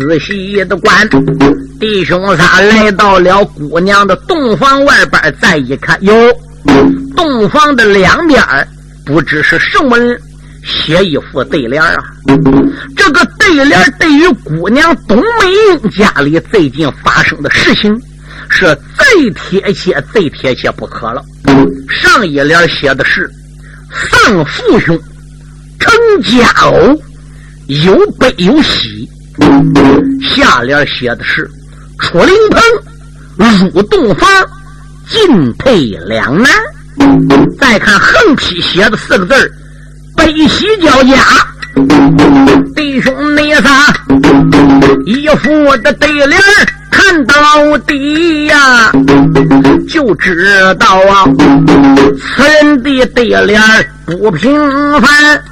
仔细的观，弟兄仨来到了姑娘的洞房外边，再一看，哟，洞房的两边不知是什么人写一副对联啊。这个对联对于姑娘董美英家里最近发生的事情是最贴切、最贴切不可了。上一联写的是丧父兄，成家偶，有悲有喜。下联写的是出灵棚，入洞房，进退两难。再看横批写的四个字悲喜交加。弟兄妹仨一副的对联看到底呀，就知道啊，此人的对联不平凡。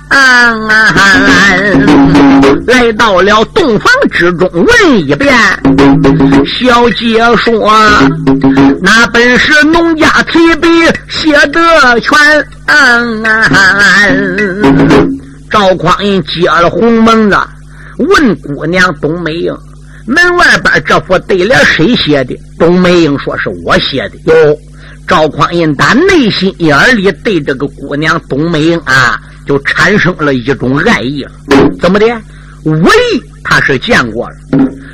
来到了洞房之中，问一遍，小姐说：“那本是农家提笔写的全。”赵匡胤接了红蒙子，问姑娘董美英：“门外边这副对联谁写的？”董梅英说：“是我写的。”哟，赵匡胤打内心眼里对这个姑娘董梅英啊，就产生了一种爱意了。怎么的？文他是见过了，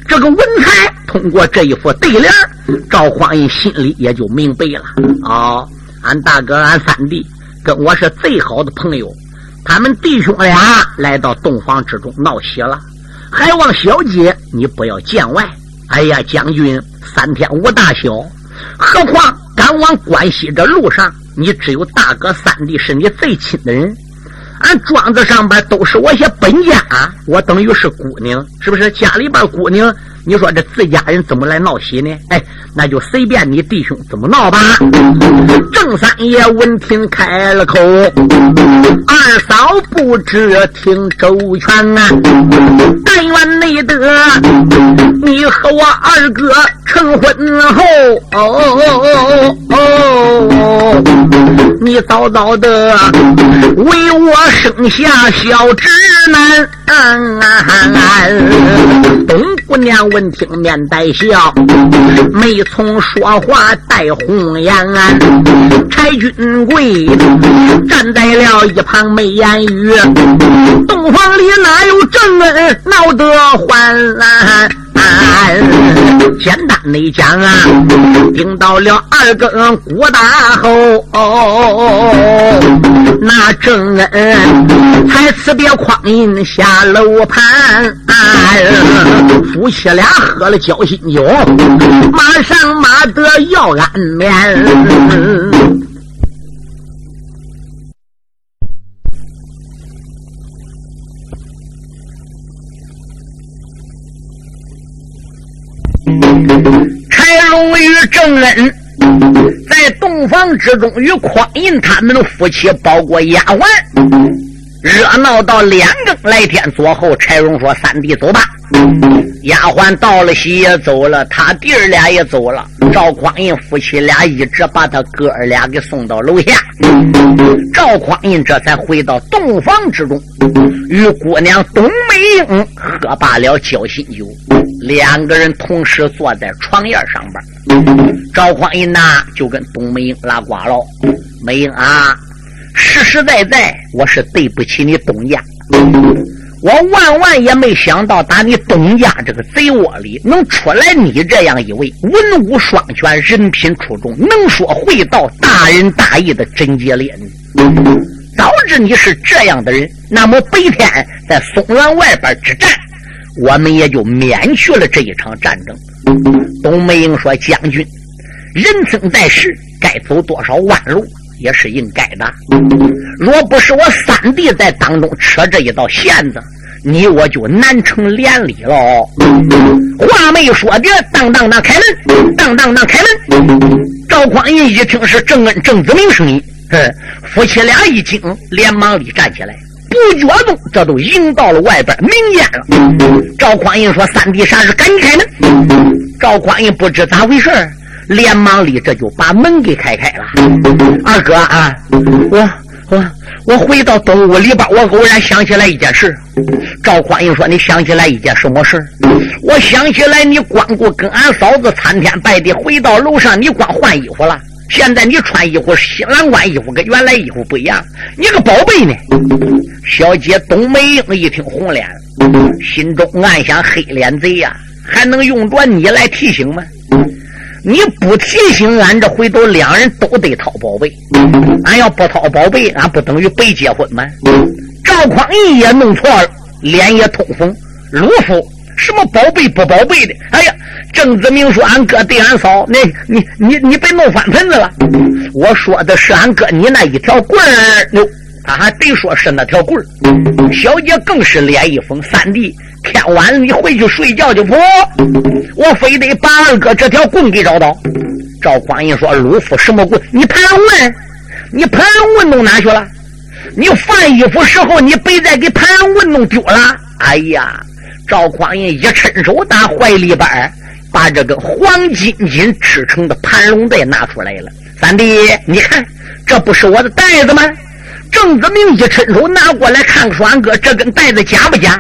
这个文才通过这一副对联，赵匡胤心里也就明白了。哦，俺大哥、俺三弟跟我是最好的朋友。他们弟兄俩来到洞房之中闹喜了，还望小姐你不要见外。哎呀，将军三天无大小，何况赶往关西这路上，你只有大哥三弟是你最亲的人。俺庄子上边都是我些本家，我等于是姑娘，是不是？家里边姑娘。你说这自家人怎么来闹喜呢？哎，那就随便你弟兄怎么闹吧。郑三爷闻听开了口，二嫂不知听周全啊。但愿内得你和我二哥成婚后，哦哦哦哦哦，你早早的为我生下小侄男。啊东姑娘。闻听面带笑，没从说话带红颜。柴君贵站在了一旁没言语。洞房里哪有正恩闹得欢？简单的讲啊，顶到了二更鼓大后，那正恩才辞别匡胤下楼盘，夫妻俩喝了交心酒，马上马得要安眠。郑恩在洞房之中与匡胤他们的夫妻包括丫鬟，热闹到两更来天左后，柴荣说：“三弟走吧。”丫鬟到了喜也走了，他弟儿俩也走了。赵匡胤夫妻俩一直把他哥儿俩给送到楼下。赵匡胤这才回到洞房之中，与姑娘董美英喝罢了交心酒。两个人同时坐在床沿上边。赵匡胤呐，就跟董美英拉呱了：“美英啊，实实在在，我是对不起你董家。”我万万也没想到，打你东家这个贼窝里能出来你这样一位文武双全、人品出众、能说会道、大仁大义的贞洁烈女。早知你是这样的人，那么白天在松原外边之战，我们也就免去了这一场战争。董梅英说：“将军，人生在世，该走多少弯路？”也是应该的。若不是我三弟在当中扯这一道线子，你我就难成连理了。话没说的，当当当开门，当当当开门。赵匡胤一听是郑恩、郑子明声音，哼，夫妻俩一惊，连忙里站起来，不觉中这都迎到了外边明间了。赵匡胤说：“三弟啥事？赶紧开门。”赵匡胤不知咋回事连忙里这就把门给开开了。二哥啊，我我我回到东屋里边，我偶然想起来一件事。赵匡胤说：“你想起来一件什么事我想起来，你光顾跟俺嫂子参天拜地，回到楼上，你光换衣服了。现在你穿衣服，新郎官衣服跟原来衣服不一样。你个宝贝呢？”小姐董梅英一听红脸，心中暗想：黑脸贼呀，还能用着你来提醒吗？你不提醒俺，这回头两人都得掏宝贝。俺要不掏宝贝，俺不等于白结婚吗？赵匡胤也弄错了，脸也通红。鲁夫，什么宝贝不宝贝的？哎呀，郑子明说俺哥对俺嫂，那你你你别弄翻盆子了。我说的是俺哥你那一条棍儿，哟，他还得说是那条棍儿。小姐更是脸一红，三弟。天晚了，你回去睡觉去不？我非得把二哥这条棍给找到。赵匡胤说：“鲁夫什么棍？你盘问？你盘问弄哪去了？你换衣服时候，你别再给盘问弄丢了。”哎呀！赵匡胤一伸手，打怀里边把这个黄金金织成的盘龙带拿出来了。三弟，你看，这不是我的袋子吗？郑子明一伸手拿过来，看看，俺哥这根袋子假不假？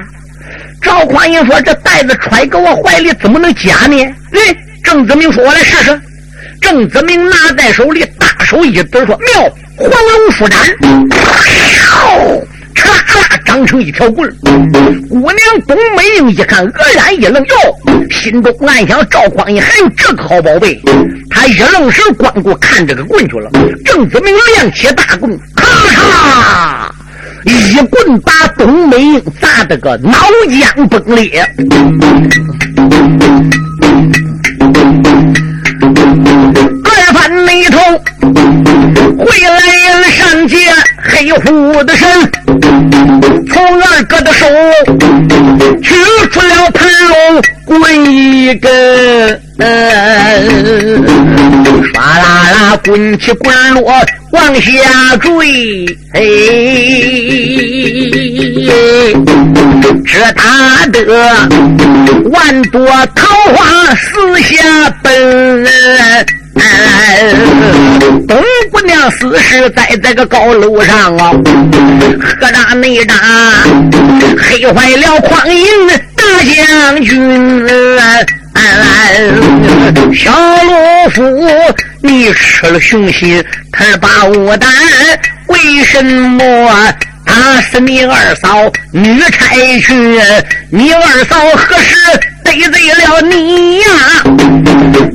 赵匡胤说：“这袋子揣搁我怀里，怎么能假呢？”哎，郑子明说：“我来试试。”郑子明拿在手里，大手一抖说：“妙，黄龙舒展，唰唰成一条棍姑娘董美英一看，愕然一愣，哟，心中暗想：赵匡胤还有这个好宝贝。他一愣神，光顾看这个棍去了。郑子明亮起大棍，咔嚓。一棍把董美英砸得个脑浆崩裂。二番那头回来了上街黑虎的身，根，唰啦啦滚起滚落。往下坠，这打得万朵桃花四下奔。东姑娘死是在这个高楼上啊，喝大内大，黑坏了匡胤大将军。小罗夫，你吃了雄心，他把我胆，为什么打死你二嫂女差去？你二嫂何时得罪了你呀？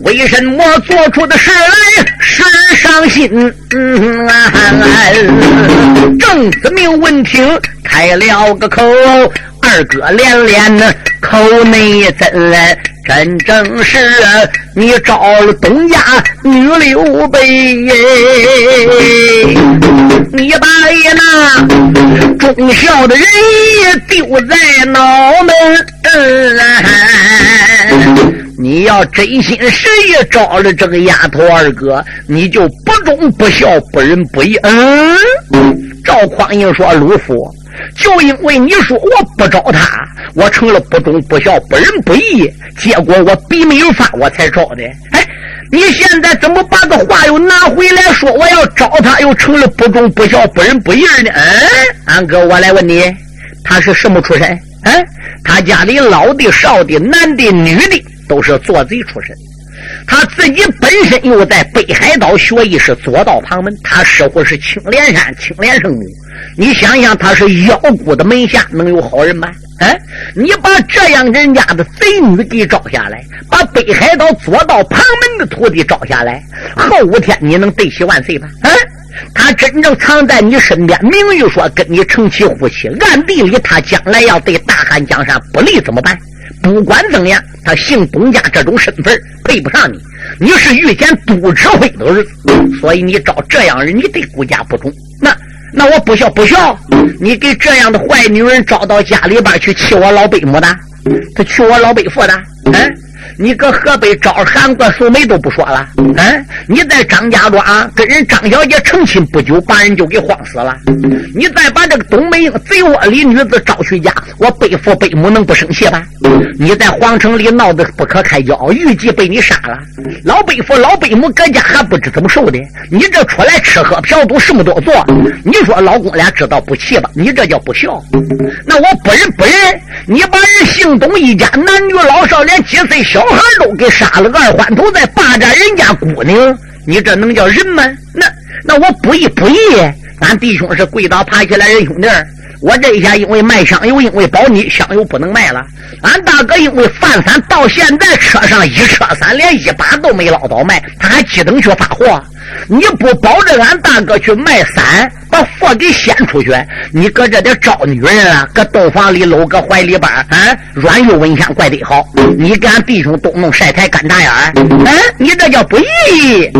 为什么做出的事来是伤心？郑子明闻听，开了个口。二哥连连呢，口内真，真正是你招了东家女刘备，你把那忠孝的人也丢在脑门。你要真心实意招了这个丫头二哥，你就不忠不孝不仁不义。嗯，赵匡胤说：“鲁夫。”就因为你说我不招他，我成了不忠不孝、不仁不义，结果我笔没有发，我才招的。哎，你现在怎么把个话又拿回来说我要招他，又成了不忠不孝、不仁不义呢？嗯，安哥，我来问你，他是什么出身？嗯，他家里老的、少的、男的、女的都是做贼出身。他自己本身又在北海道学艺是左道旁门，他师傅是青莲山青莲圣母。你想想，他是妖姑的门下，能有好人吗？哎，你把这样人家的贼女给招下来，把北海道左道旁门的徒弟招下来，后五天你能对起万岁吗？嗯，他真正藏在你身边，明玉说跟你成其夫妻，暗地里他将来要对大汉江山不利怎么办？不管怎样，他姓董家这种身份配不上你，你是遇见都指挥的儿子，所以你找这样人，你对顾家不忠。那。那我不孝不孝，你给这样的坏女人找到家里边去，气我老伯母的，他娶我老伯父的，嗯，你搁河北招韩国素梅都不说了，嗯，你在张家庄跟人张小姐成亲不久，把人就给慌死了。你再把这个东北贼窝里女子招去家，我背父背母能不生气吧？你在皇城里闹得不可开交，预计被你杀了。老背父老背母搁家还不知怎么受的，你这出来吃喝嫖赌什么都做，你说老公俩知道不气吧？你这叫不孝。那我不仁不仁，你把人姓董一家男女老少连几岁小孩都给杀了，二环头在霸占人家姑娘，你这能叫人吗？那那我不义不义，俺弟兄是跪倒爬起来，人兄弟我这一下因为卖香油，因为保你香油不能卖了。俺大哥因为犯三到现在车上一车三连一把都没捞到卖，他还急等去发货。你不保着俺大哥去卖伞，把货给掀出去，你搁这点招女人啊？搁洞房里搂个怀里边啊？软玉蚊香怪得好，你给俺弟兄都弄晒台干大眼儿，嗯，你这叫不义。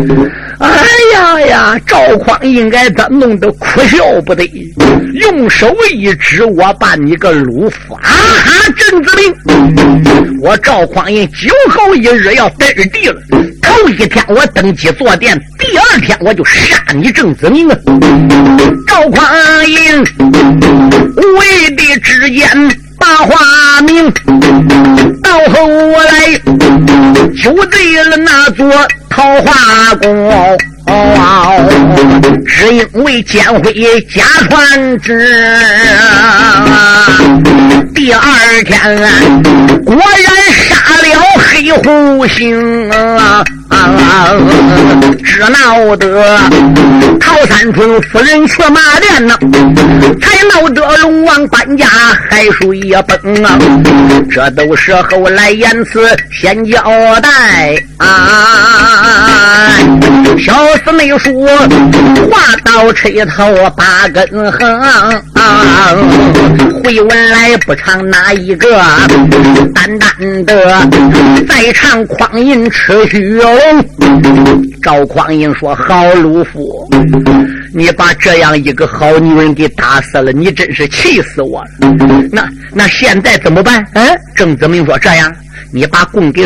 哎呀呀，赵匡应该他弄得哭笑不得，用手一指，我把你个鲁夫啊哈郑子明，我赵匡胤酒后一日要得地了。头一天我登基坐殿，第二天我就杀你郑子明啊！赵匡胤为的之间把话明，到后来就对了那座桃花宫。只因为奸妃假传旨，第二天果然杀了黑虎星，只闹得陶三春夫人去马连呐，才闹得龙王搬家海水也崩啊！这都是后来言辞先交代啊，小。四妹说话到吹头八根横，回文来不唱哪一个？单单的再唱匡胤吃虚龙。赵匡胤说：“好鲁夫，你把这样一个好女人给打死了，你真是气死我了。那那现在怎么办？”嗯，郑子明说：“这样，你把供给。”